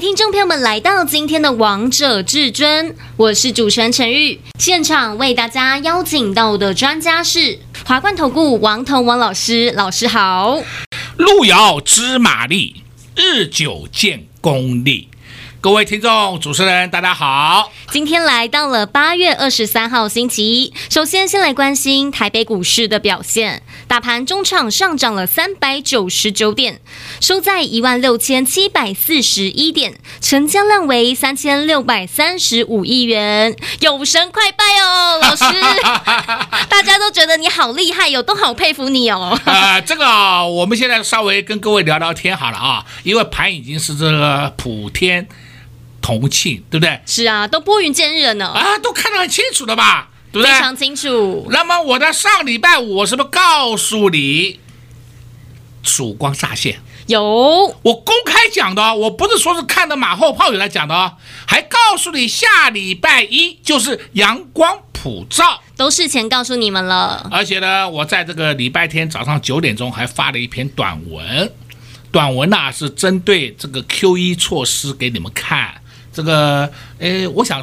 听众朋友们来到今天的《王者至尊》，我是主持人陈玉。现场为大家邀请到的专家是华冠投顾王腾王老师，老师好。路遥知马力，日久见功力。各位听众、主持人，大家好。今天来到了八月二十三号星期一，首先先来关心台北股市的表现。大盘中场上涨了三百九十九点，收在一万六千七百四十一点，成交量为三千六百三十五亿元。有神快拜哦，老师，大家都觉得你好厉害哟，都好佩服你哦。啊、呃，这个我们现在稍微跟各位聊聊天好了啊，因为盘已经是这个普天。同庆，对不对？是啊，都拨云见日了呢。啊，都看得很清楚的吧？对不对？非常清楚。那么我在上礼拜五，我是不是告诉你，曙光乍现？有，我公开讲的，我不是说是看的马后炮语来讲的哦，还告诉你下礼拜一就是阳光普照，都事前告诉你们了。而且呢，我在这个礼拜天早上九点钟还发了一篇短文，短文呐是针对这个 QE 措施给你们看。这个，诶，我想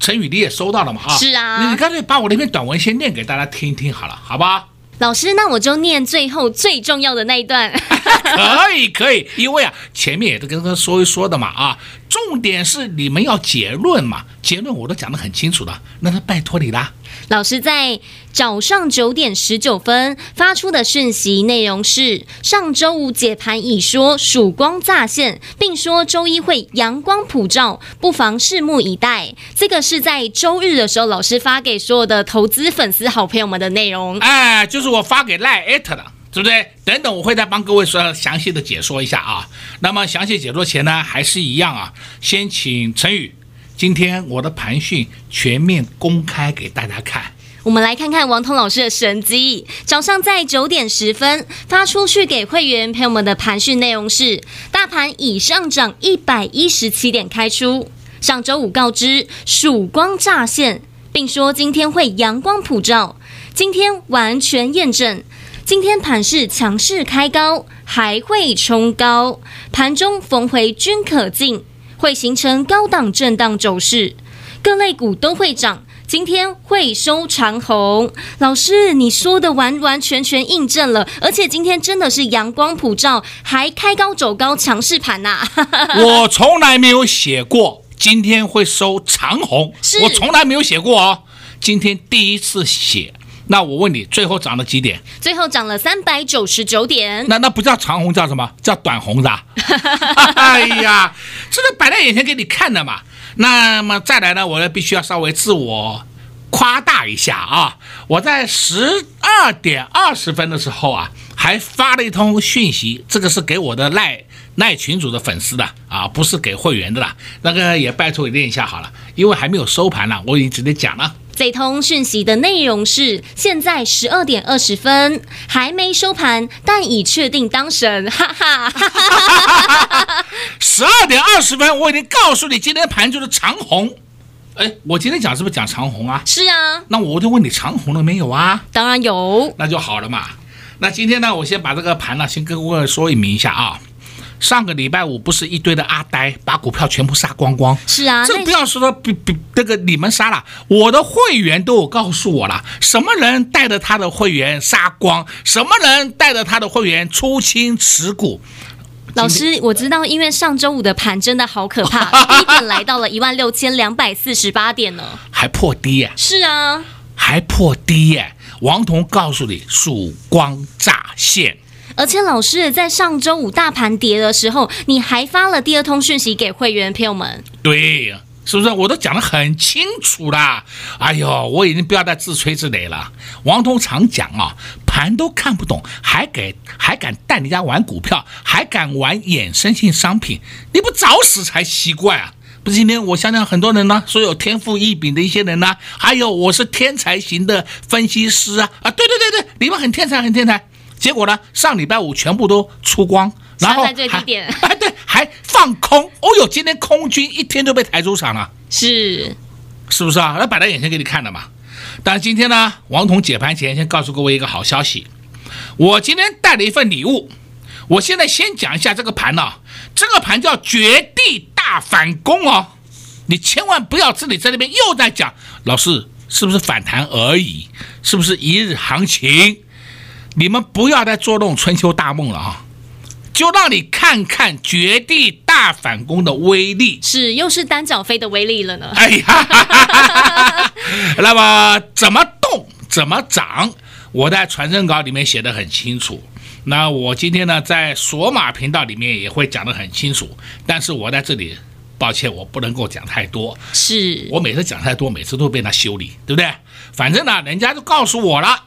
陈宇你也收到了嘛？哈，是啊，你干脆把我那篇短文先念给大家听一听好了，好吧？老师，那我就念最后最重要的那一段。可以，可以，因为啊，前面也都跟他说一说的嘛，啊，重点是你们要结论嘛，结论我都讲得很清楚的，那他拜托你啦。老师在早上九点十九分发出的讯息内容是：上周五解盘已说曙光乍现，并说周一会阳光普照，不妨拭目以待。这个是在周日的时候老师发给所有的投资粉丝好朋友们的内容。哎，就是我发给赖艾特的，对不对？等等，我会再帮各位说详细的解说一下啊。那么详细解说前呢，还是一样啊，先请陈宇。今天我的盘讯全面公开给大家看，我们来看看王彤老师的神机。早上在九点十分发出去给会员朋友们的盘讯内容是：大盘已上涨一百一十七点开出。上周五告知曙光乍现，并说今天会阳光普照。今天完全验证，今天盘势强势开高，还会冲高，盘中逢回均可进。会形成高档震荡走势，各类股都会涨。今天会收长红，老师你说的完完全全印证了，而且今天真的是阳光普照，还开高走高，强势盘呐！我从来没有写过今天会收长红，我从来没有写过哦，今天第一次写。那我问你，最后涨了几点？最后涨了三百九十九点。那那不叫长红，叫什么？叫短红的。哎呀，这是摆在眼前给你看的嘛。那么再来呢，我呢必须要稍微自我夸大一下啊。我在十二点二十分的时候啊，还发了一通讯息，这个是给我的赖赖群主的粉丝的啊，不是给会员的啦。那个也拜托你念一下好了，因为还没有收盘呢，我已经直接讲了。这通讯息的内容是：现在十二点二十分，还没收盘，但已确定当神，哈哈哈哈！十二点二十分，我已经告诉你，今天盘就是长红。哎，我今天讲是不是讲长虹啊？是啊。那我就问你，长虹了没有啊？当然有。那就好了嘛。那今天呢，我先把这个盘呢，先跟各位说明一下啊。上个礼拜五不是一堆的阿呆把股票全部杀光光？是啊，这不要说比比那个你们杀了，我的会员都有告诉我了，什么人带着他的会员杀光，什么人带着他的会员出清持股。老师，我知道，因为上周五的盘真的好可怕，低点来到了一万六千两百四十八点呢，还破低耶？是啊，还破低耶！王彤告诉你，曙光乍现。而且老师在上周五大盘跌的时候，你还发了第二通讯息给会员朋友们。对呀，是不是？我都讲得很清楚啦。哎呦，我已经不要再自吹自擂了。王通常讲啊，盘都看不懂，还给还敢带人家玩股票，还敢玩衍生性商品，你不找死才奇怪啊！不是今天我想想很多人呢，说有天赋异禀的一些人呢，还有我是天才型的分析师啊啊，对对对对，你们很天才很天才。结果呢，上礼拜五全部都出光，然后还最低点，哎对，还放空。哦哟，今天空军一天都被抬出场了，是，是不是啊？那摆在眼前给你看的嘛。但是今天呢，王彤解盘前先告诉各位一个好消息，我今天带了一份礼物。我现在先讲一下这个盘呢、啊，这个盘叫绝地大反攻哦，你千万不要自己在那边又在讲，老师是不是反弹而已？是不是一日行情？你们不要再做那种春秋大梦了啊！就让你看看绝地大反攻的威力，是又是单脚飞的威力了呢？哎呀，那么怎么动怎么涨？我在传真稿里面写的很清楚。那我今天呢，在索马频道里面也会讲得很清楚，但是我在这里，抱歉，我不能够讲太多。是我每次讲太多，每次都被他修理，对不对？反正呢，人家就告诉我了，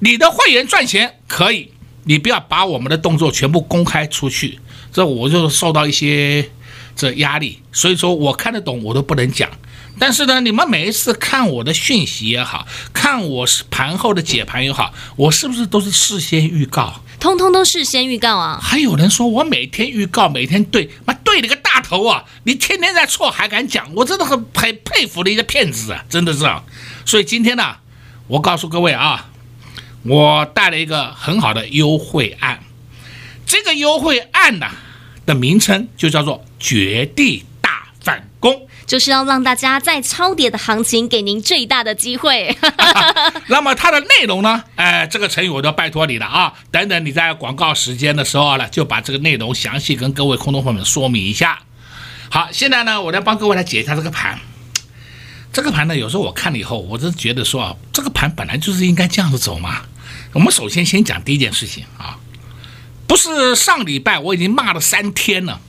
你的会员赚钱可以，你不要把我们的动作全部公开出去，这我就受到一些这压力，所以说我看得懂我都不能讲。但是呢，你们每一次看我的讯息也好，看我是盘后的解盘也好，我是不是都是事先预告？通通都事先预告啊！还有人说我每天预告，每天对，妈对了个大头啊！你天天在错还敢讲，我真的很很佩服的一个骗子啊！真的是啊！所以今天呢，我告诉各位啊，我带了一个很好的优惠案，这个优惠案呢的名称就叫做绝地大反攻。就是要让大家在超跌的行情给您最大的机会。那么它的内容呢？哎，这个成语我都拜托你了啊！等等你在广告时间的时候呢，就把这个内容详细跟各位空头朋友们说明一下。好，现在呢，我来帮各位来解一下这个盘。这个盘呢，有时候我看了以后，我就觉得说啊，这个盘本来就是应该这样子走嘛。我们首先先讲第一件事情啊，不是上礼拜我已经骂了三天了。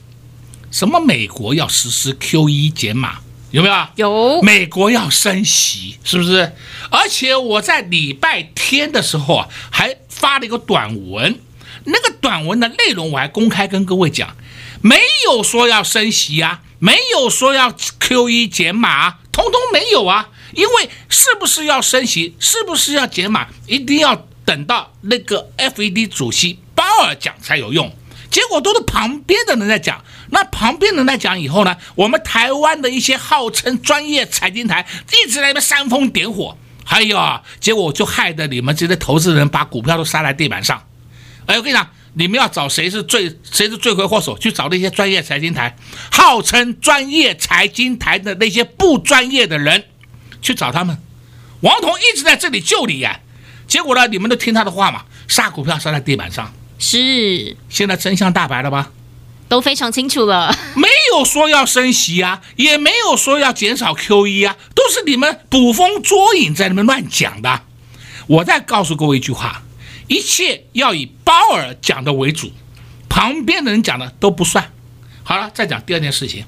什么？美国要实施 QE 减码，有没有？有。美国要升息，是不是？而且我在礼拜天的时候啊，还发了一个短文，那个短文的内容我还公开跟各位讲，没有说要升息啊，没有说要 QE 减码啊，通通没有啊。因为是不是要升息，是不是要减码，一定要等到那个 FED 主席鲍尔讲才有用。结果都是旁边的人在讲。那旁边人在讲以后呢，我们台湾的一些号称专业财经台一直在那边煽风点火，还有啊，结果就害得你们这些投资人把股票都杀在地板上。哎，我跟你讲，你们要找谁是最谁是罪魁祸首，去找那些专业财经台，号称专业财经台的那些不专业的人，去找他们。王彤一直在这里救你呀，结果呢，你们都听他的话嘛，杀股票杀在地板上。是，现在真相大白了吧？都非常清楚了，没有说要升息啊，也没有说要减少 QE 啊，都是你们捕风捉影在那边乱讲的。我再告诉各位一句话，一切要以鲍尔讲的为主，旁边的人讲的都不算。好了，再讲第二件事情。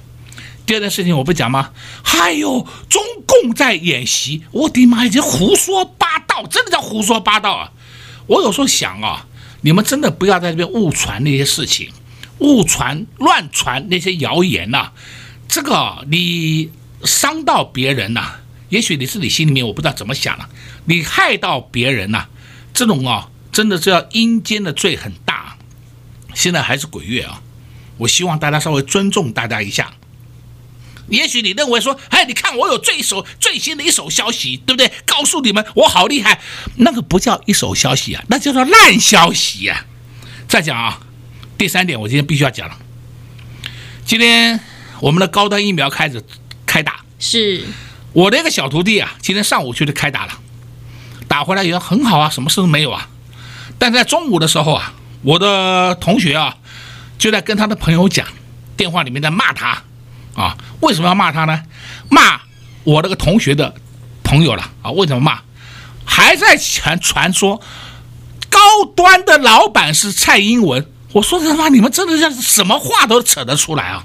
第二件事情我不讲吗？还有中共在演习，我的妈，已经胡说八道，真的叫胡说八道啊！我有时候想啊，你们真的不要在这边误传那些事情。误传、乱传那些谣言呐、这个你伤到别人呐、也许你自己心里面我不知道怎么想了，你害到别人呐、这种啊，真的是要阴间的罪很大。现在还是鬼月啊，我希望大家稍微尊重大家一下。也许你认为说，哎，你看我有最手最新的一手消息，对不对？告诉你们我好厉害，那个不叫一手消息啊，那叫做烂消息呀、啊。再讲啊。第三点，我今天必须要讲了。今天我们的高端疫苗开始开打，是我的一个小徒弟啊，今天上午去就开打了，打回来也很好啊，什么事都没有啊。但在中午的时候啊，我的同学啊就在跟他的朋友讲，电话里面在骂他啊，为什么要骂他呢？骂我那个同学的朋友了啊？为什么骂？还在传传说高端的老板是蔡英文。我说他妈，你们真的像什么话都扯得出来啊？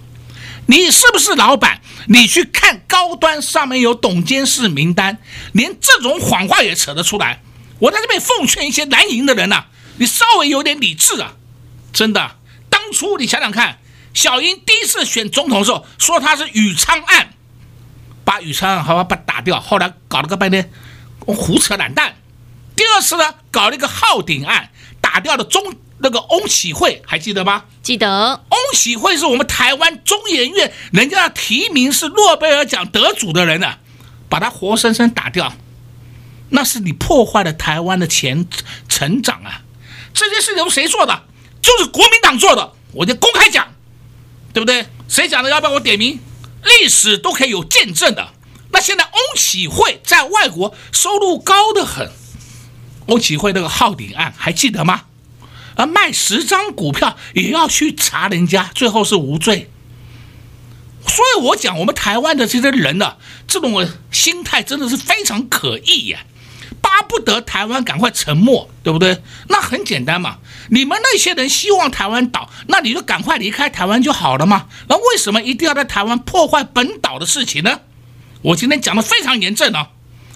你是不是老板？你去看高端上面有董监事名单，连这种谎话也扯得出来。我在这边奉劝一些蓝营的人呐、你稍微有点理智啊！真的，当初你想想看，小英第一次选总统的时候说他是宇昌案，把宇昌案好好把打掉，后来搞了个半天胡扯懒蛋。第二次呢，搞了一个浩鼎案，打掉了中那个翁启惠，还记得吗？记得。翁启惠是我们台湾中研院人家提名是诺贝尔奖得主的人呢，把他活生生打掉，那是你破坏了台湾的前成长啊！这件事情谁做的？就是国民党做的，我就公开讲，对不对？谁讲的？要不要我点名？历史都可以有见证的。那现在翁启惠在外国收入高得很，翁启惠那个浩鼎案还记得吗？而卖十张股票也要去查人家，最后是无罪。所以我讲我们台湾的这些人呢，这种心态真的是非常可疑呀。巴不得台湾赶快沉没，对不对？那很简单嘛，你们那些人希望台湾倒，那你就赶快离开台湾就好了嘛。那为什么一定要在台湾破坏本岛的事情呢？我今天讲的非常严正哦，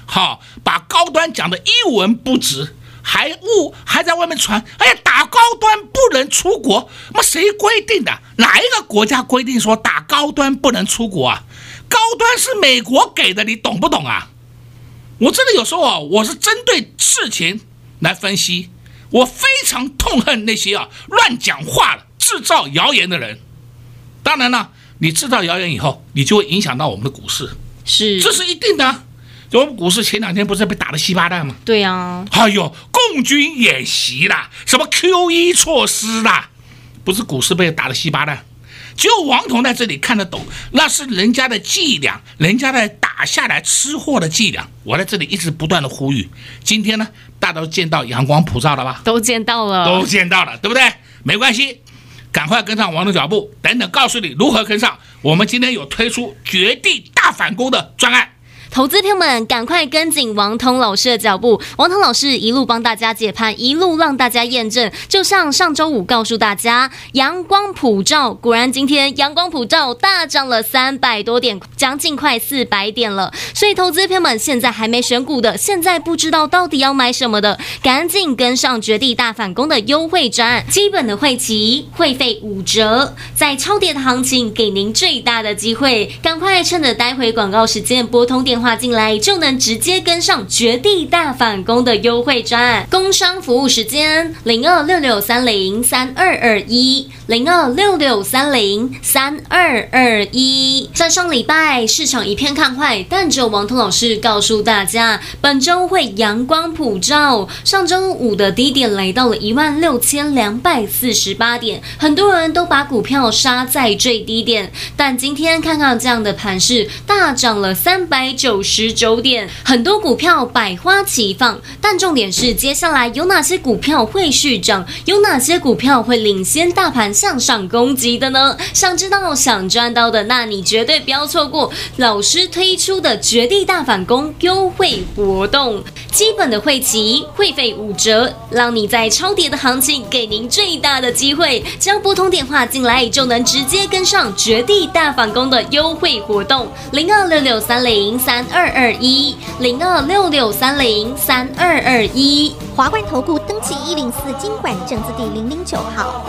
好，把高端讲的一文不值，还误还在外面传，哎呀，打高端不能出国，那谁规定的？哪一个国家规定说打高端不能出国啊？高端是美国给的，你懂不懂啊？我真的有时候啊，我是针对事情来分析，我非常痛恨那些啊乱讲话的、制造谣言的人。当然了，你制造谣言以后，你就会影响到我们的股市，是，这是一定的。我们股市前两天不是被打的稀巴烂吗？对呀。哎呦，共军演习啦，什么 QE 措施啦，不是股市被打的稀巴烂。只有王彤在这里看得懂，那是人家的伎俩，人家在打下来吃货的伎俩。我在这里一直不断的呼吁，今天呢，大家都见到阳光普照了吧？都见到了，都见到了，对不对？没关系，赶快跟上王彤脚步。等等，告诉你如何跟上。我们今天有推出绝地大反攻的专案。投资朋友们，赶快跟紧王彤老师的脚步。王彤老师一路帮大家解盘，一路让大家验证。就像上周五告诉大家，阳光普照，果然今天阳光普照大涨了三百多点，将近快四百点了。所以，投资朋友们现在还没选股的，现在不知道到底要买什么的，赶紧跟上绝地大反攻的优惠专案，基本的会籍会费五折，在超跌的行情给您最大的机会，赶快趁着待会广告时间拨通电话。话进来就能直接跟上绝地大反攻的优惠专案，工商服务时间零二六六三零三二二一零二六六三零三二二一。在上礼拜市场一片看坏，但只有王彤老师告诉大家，本周会阳光普照。上周五的低点来到了一万六千两百四十八点，很多人都把股票杀在最低点，但今天看看这样的盘势，大涨了三百九。九十九点，很多股票百花齐放，但重点是接下来有哪些股票会续涨，有哪些股票会领先大盘向上攻击的呢？想知道、想赚到的，那你绝对不要错过老师推出的绝地大反攻优惠活动，基本的会籍会费五折，让你在超跌的行情给您最大的机会，只要拨通电话进来就能直接跟上绝地大反攻的优惠活动，零二六六三零三。二二一零二六六三零三二二一华冠投顾登记一零四金管证字第零零九号。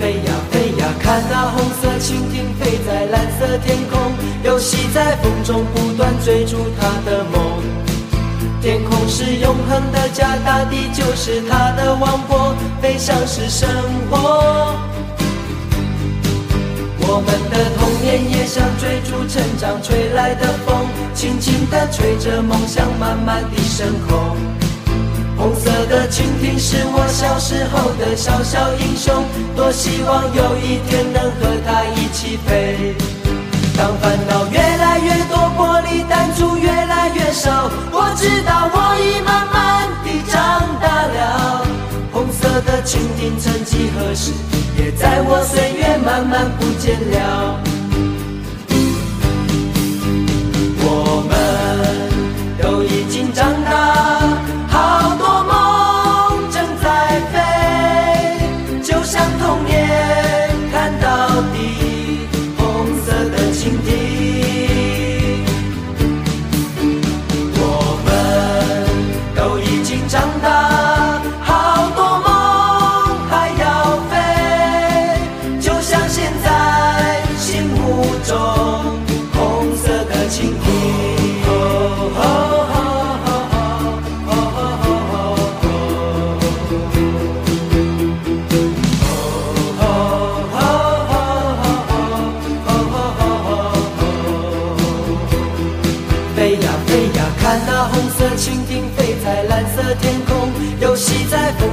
飞呀飞呀，看那红色蜻蜓飞在蓝色天空，游戏在风中不断追逐它的梦。天空是永恒的家，大地就是它的王国，飞翔是生活。我们的童年也像追逐成长吹来的风，轻轻地吹着梦想慢慢地升空。红色的蜻蜓是我小时候的小小英雄，多希望有一天能和它一起飞。当烦恼越来越多，玻璃弹珠越来越少，我知道我已慢慢地长大了。红色的蜻蜓曾几何时，也在我岁月慢慢不见了。我们都已经长大，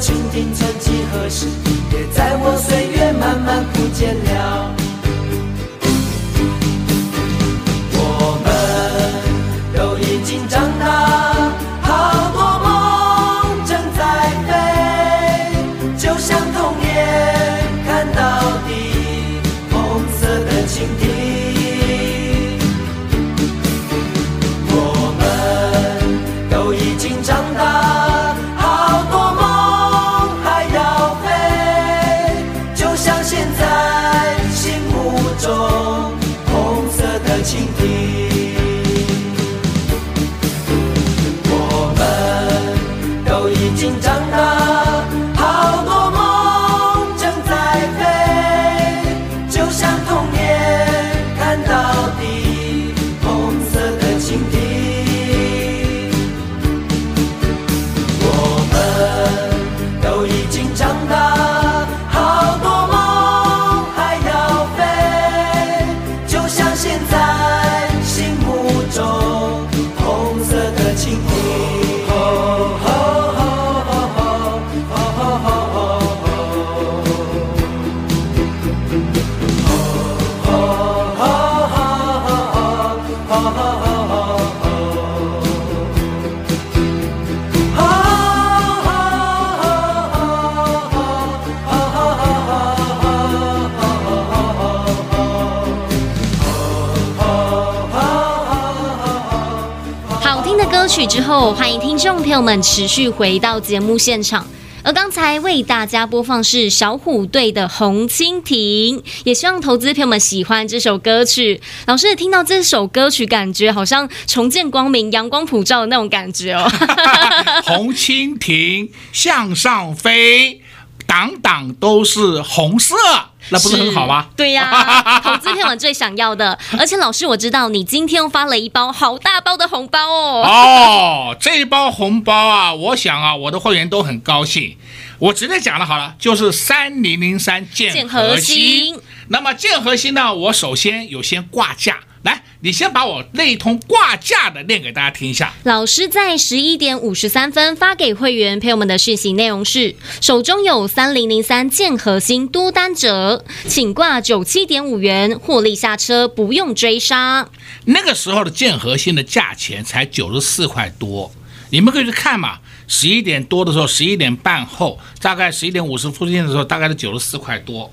蜻蜓曾几何时，也在我岁月慢慢不见了。You. 之后，欢迎听众朋友们持续回到节目现场。而刚才为大家播放是小虎队的《红蜻蜓》，也希望投资朋友们喜欢这首歌曲。老师听到这首歌曲，感觉好像重见光明、阳光普照的那种感觉哦。红蜻蜓向上飞，档档都是红色。那不是很好吗？对呀、啊，投资天王最想要的。而且老师，我知道你今天又发了一包好大包的红包哦。哦，这一包红包啊，我想啊，我的会员都很高兴。我直接讲了好了，就是三零零三建核心。那么建核心呢，我首先有先挂价。来，你先把我那一通挂架的念给大家听一下。老师在十一点五十三分发给会员朋友们的讯息内容是：手中有三零零三建核心多单者，请挂九七点五元获利下车，不用追杀。那个时候的建核心的价钱才九十四块多，你们可以去看嘛。十一点多的时候，十一点半后，大概十一点五十附近的时候，大概是九十四块多。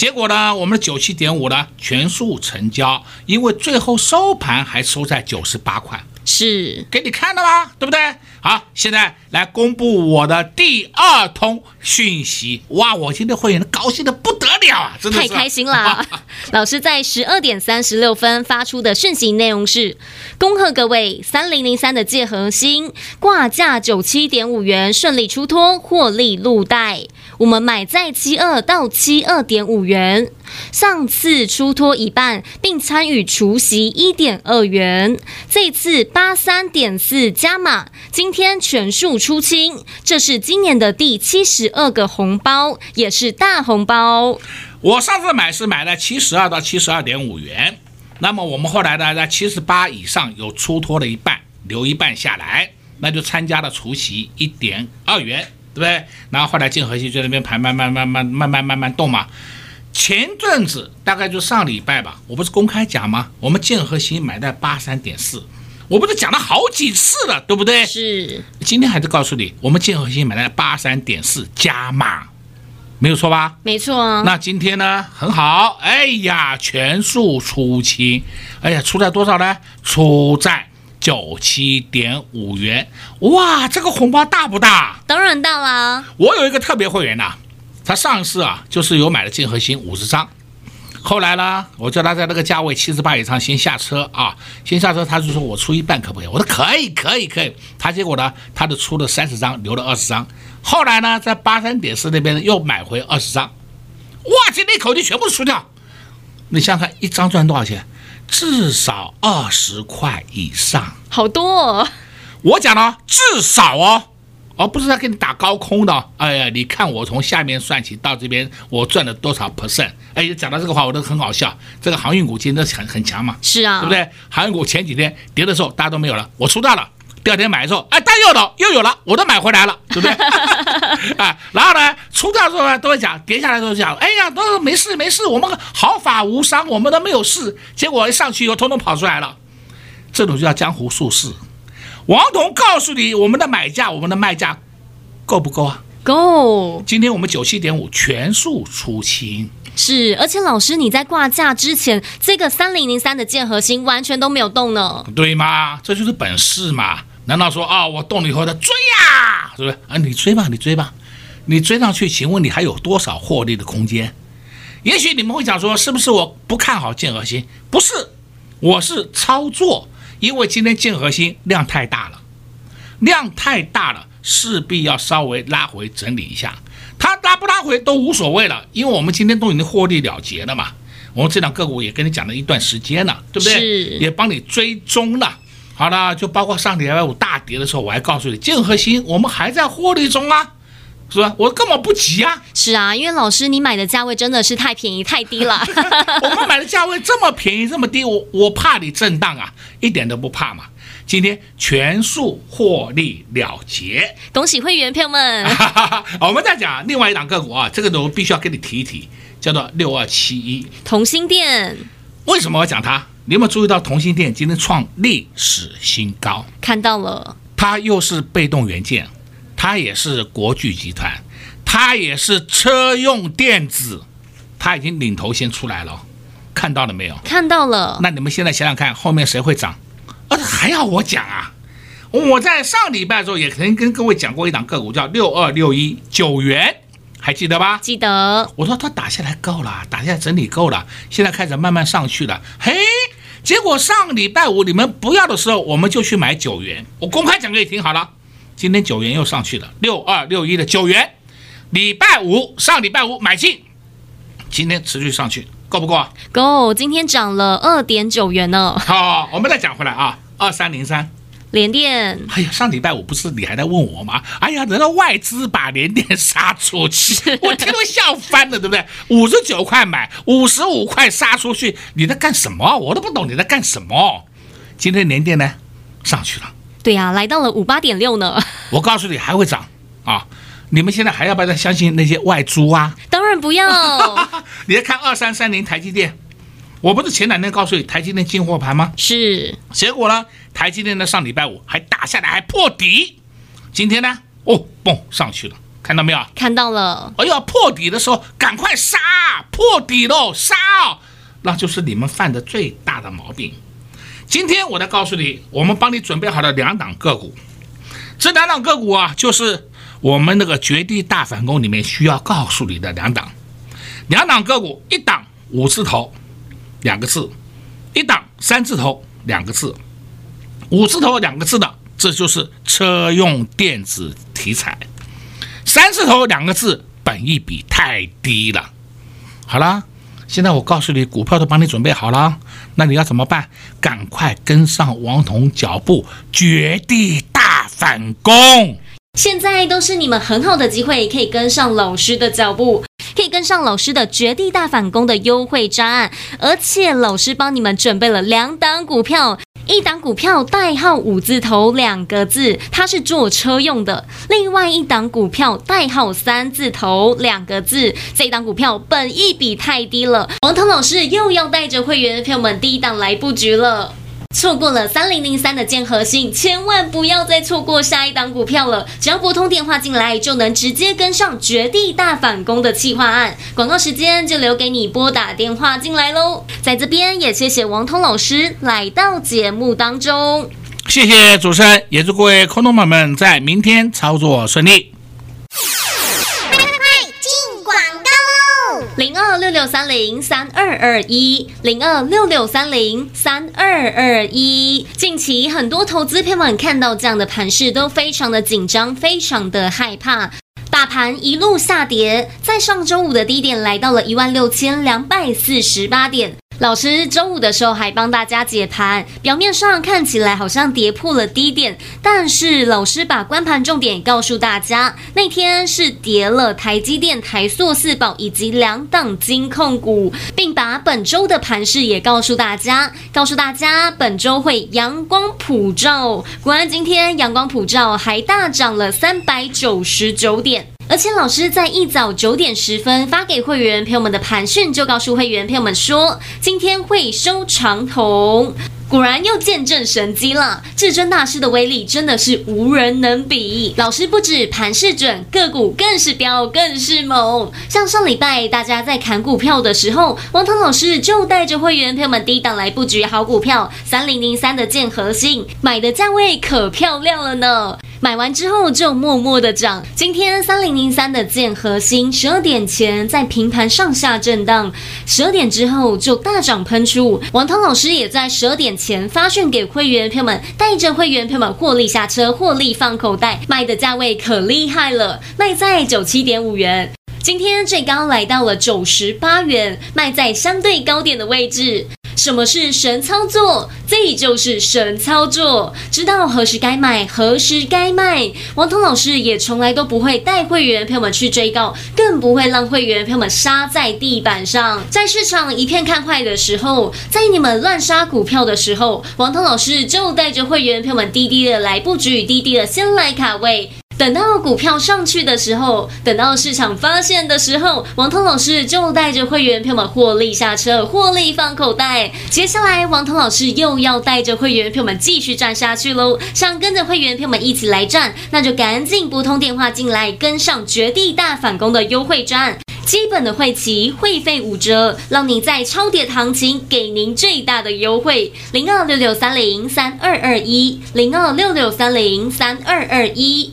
结果呢，我们的九七点五呢全数成交，因为最后收盘还收在九十八块，是给你看的吗？对不对？好，现在来公布我的第二通讯息。哇，我今天会员高兴的不得了啊，真的太开心了。老师在十二点三十六分发出的讯息内容是：恭贺各位三零零三的借核心挂价九七点五元顺利出脱，获利入袋。我们买在七二到七二点五元，上次出脱一半，并参与除息一点二元，这次八三点四加码，今天全数出清，这是今年的第七十二个红包，也是大红包。我上次买是买了七十二到七十二点五元，那么我们后来呢，在七十八以上有出脱了一半，留一半下来，那就参加了除息一点二元。对不对？然后后来建和兴就在那边盘，慢慢慢慢慢慢慢慢动嘛。前阵子大概就上礼拜吧，我不是公开讲吗？我们建和兴买在八三点四，我不是讲了好几次了，对不对？是。今天还是告诉你，我们建和新买在八三点四加码，没有错吧？没错啊。那今天呢？很好，哎呀，全数出清，哎呀，出在多少呢？出在。九七点五元，哇，这个红包大不大？当然大啦！我有一个特别会员呐、啊，他上次啊就是有买了建核心五十张，后来呢，我叫他在那个价位七十八以上先下车啊，先下车，他就说我出一半可不可以？我说可以，可以，可以。他结果呢，他就出了三十张，留了二十张。后来呢，在八三点四那边又买回二十张，哇，这一口气全部出掉。你想想看，一张赚多少钱？至少二十块以上，好多哦。我讲了，至少哦。而、哦、不是在给你打高空的，哎呀，你看我从下面算起到这边，我赚了多少 percent？哎，讲到这个话，我都很好笑。这个航运股今天很很强嘛，是啊，对不对？航运股前几天跌的时候，大家都没有了，我出大了。第二天买的时候，哎，大家又有又有了，我都买回来了，对不对？啊，然后呢，出掉之后呢，都会讲，跌下来都讲，哎呀，都没事没事，我们毫发无伤，我们都没有事。结果一上去以后，通通跑出来了，这种就叫江湖术士。王彤告诉你，我们的买价，我们的卖价够不够啊？够。今天我们九七点五全数出清。是，而且老师你在挂价之前，这个三零零三的剑核心完全都没有动呢。对吗？这就是本事嘛。难道说啊，我动了以后他追呀？是不是啊？你追吧，你追吧，你追上去，请问你还有多少获利的空间？也许你们会想说，是不是我不看好剑核心？不是，我是操作。因为今天建核心量太大了，量太大了，势必要稍微拉回整理一下。它拉不拉回都无所谓了，因为我们今天都已经获利了结了嘛。我们这两个股也跟你讲了一段时间了，对不对？也帮你追踪了。好了，就包括上礼拜五大跌的时候，我还告诉你，建核心我们还在获利中啊。是吧？我根本不急啊！是啊，因为老师你买的价位真的是太便宜太低了。我们买的价位这么便宜这么低，我我怕你震荡啊，一点都不怕嘛。今天全数获利了结，恭喜会员朋友们。我们再讲另外一档个股啊，这个我必须要跟你提一提，叫做六二七一同心店。为什么我讲它？你有没有注意到同心店今天创历史新高？看到了，它又是被动元件。它也是国巨集团，它也是车用电子，它已经领头先出来了，看到了没有？看到了。那你们现在想想看，后面谁会涨？啊，还要我讲啊？我在上礼拜的时候也曾经跟各位讲过一档个股，叫六二六一九元，还记得吧？记得。我说它打下来够了，打下来整理够了，现在开始慢慢上去了。嘿，结果上礼拜五你们不要的时候，我们就去买九元，我公开讲给你听好了。今天九元又上去了，六二六一的九元，礼拜五上礼拜五买进，今天持续上去，够不够啊？够，今天涨了二点九元呢。好，我们再讲回来啊，二三零三联电。哎呀，上礼拜五不是你还在问我吗？哎呀，等到外资把联电杀出去，我听都笑翻了，对不对？五十九块买，五十五块杀出去，你在干什么？我都不懂你在干什么。今天联电呢，上去了。对呀、啊，来到了五八点六呢。我告诉你还会涨啊！你们现在还要不要再相信那些外租啊？当然不要。你在看二三三零台积电，我不是前两天告诉你台积电进货盘吗？是。结果呢，台积电呢上礼拜五还打下来还破底，今天呢哦嘣上去了，看到没有？看到了。哎呀，破底的时候赶快杀，破底喽杀，那就是你们犯的最大的毛病。今天我来告诉你，我们帮你准备好了两档个股，这两档个股啊，就是我们那个绝地大反攻里面需要告诉你的两档，两档个股，一档五字头两个字，一档三字头两个字，五字头两个字的，这就是车用电子题材，三字头两个字，本意比太低了。好了。现在我告诉你，股票都帮你准备好了，那你要怎么办？赶快跟上王彤脚步，绝地大反攻。现在都是你们很好的机会，可以跟上老师的脚步，可以跟上老师的绝地大反攻的优惠专案，而且老师帮你们准备了两档股票。一档股票代号五字头两个字，它是坐车用的；另外一档股票代号三字头两个字，这一档股票本一比太低了。王腾老师又要带着会员朋友们第一档来布局了。错过了三零零三的建和兴，千万不要再错过下一档股票了。只要拨通电话进来，就能直接跟上绝地大反攻的企划案。广告时间就留给你拨打电话进来喽。在这边也谢谢王通老师来到节目当中，谢谢主持人，也祝各位空头们们在明天操作顺利。零二六六三零三二二一，零二六六三零三二二一。近期很多投资朋友们看到这样的盘势，都非常的紧张，非常的害怕。大盘一路下跌，在上周五的低点来到了一万六千两百四十八点。老师周五的时候还帮大家解盘，表面上看起来好像跌破了低点，但是老师把关盘重点告诉大家，那天是跌了台积电、台塑四宝以及两档金控股，并把本周的盘势也告诉大家，告诉大家本周会阳光普照。果然今天阳光普照，还大涨了三百九十九点。而且老师在一早九点十分发给会员朋友们的盘讯，就告诉会员朋友们说，今天会收长红。果然又见证神迹了，至尊大师的威力真的是无人能比。老师不止盘势准，个股更是飙，更是猛。像上礼拜大家在砍股票的时候，王腾老师就带着会员朋友们低档来布局好股票，三零零三的建核心，买的价位可漂亮了呢。买完之后就默默的涨。今天三零零三的建核心，十二点前在平盘上下震荡，十二点之后就大涨喷出。王涛老师也在十二点前发讯给会员朋友们，带着会员朋友们获利下车，获利放口袋，卖的价位可厉害了，卖在九七点五元。今天最高来到了九十八元，卖在相对高点的位置。什么是神操作？这就是神操作，知道何时该买，何时该卖。王彤老师也从来都不会带会员朋友们去追高，更不会让会员朋友们杀在地板上。在市场一片看坏的时候，在你们乱杀股票的时候，王彤老师就带着会员朋友们滴滴的来布局，滴滴的先来卡位。等到股票上去的时候，等到市场发现的时候，王彤老师就带着会员朋友们获利下车，获利放口袋。接下来，王彤老师又要带着会员朋友们继续赚下去喽。想跟着会员朋友们一起来赚，那就赶紧拨通电话进来，跟上绝地大反攻的优惠战。基本的会期会费五折，让你在超跌行情给您最大的优惠。零二六六三零三二二一，零二六六三零三二二一。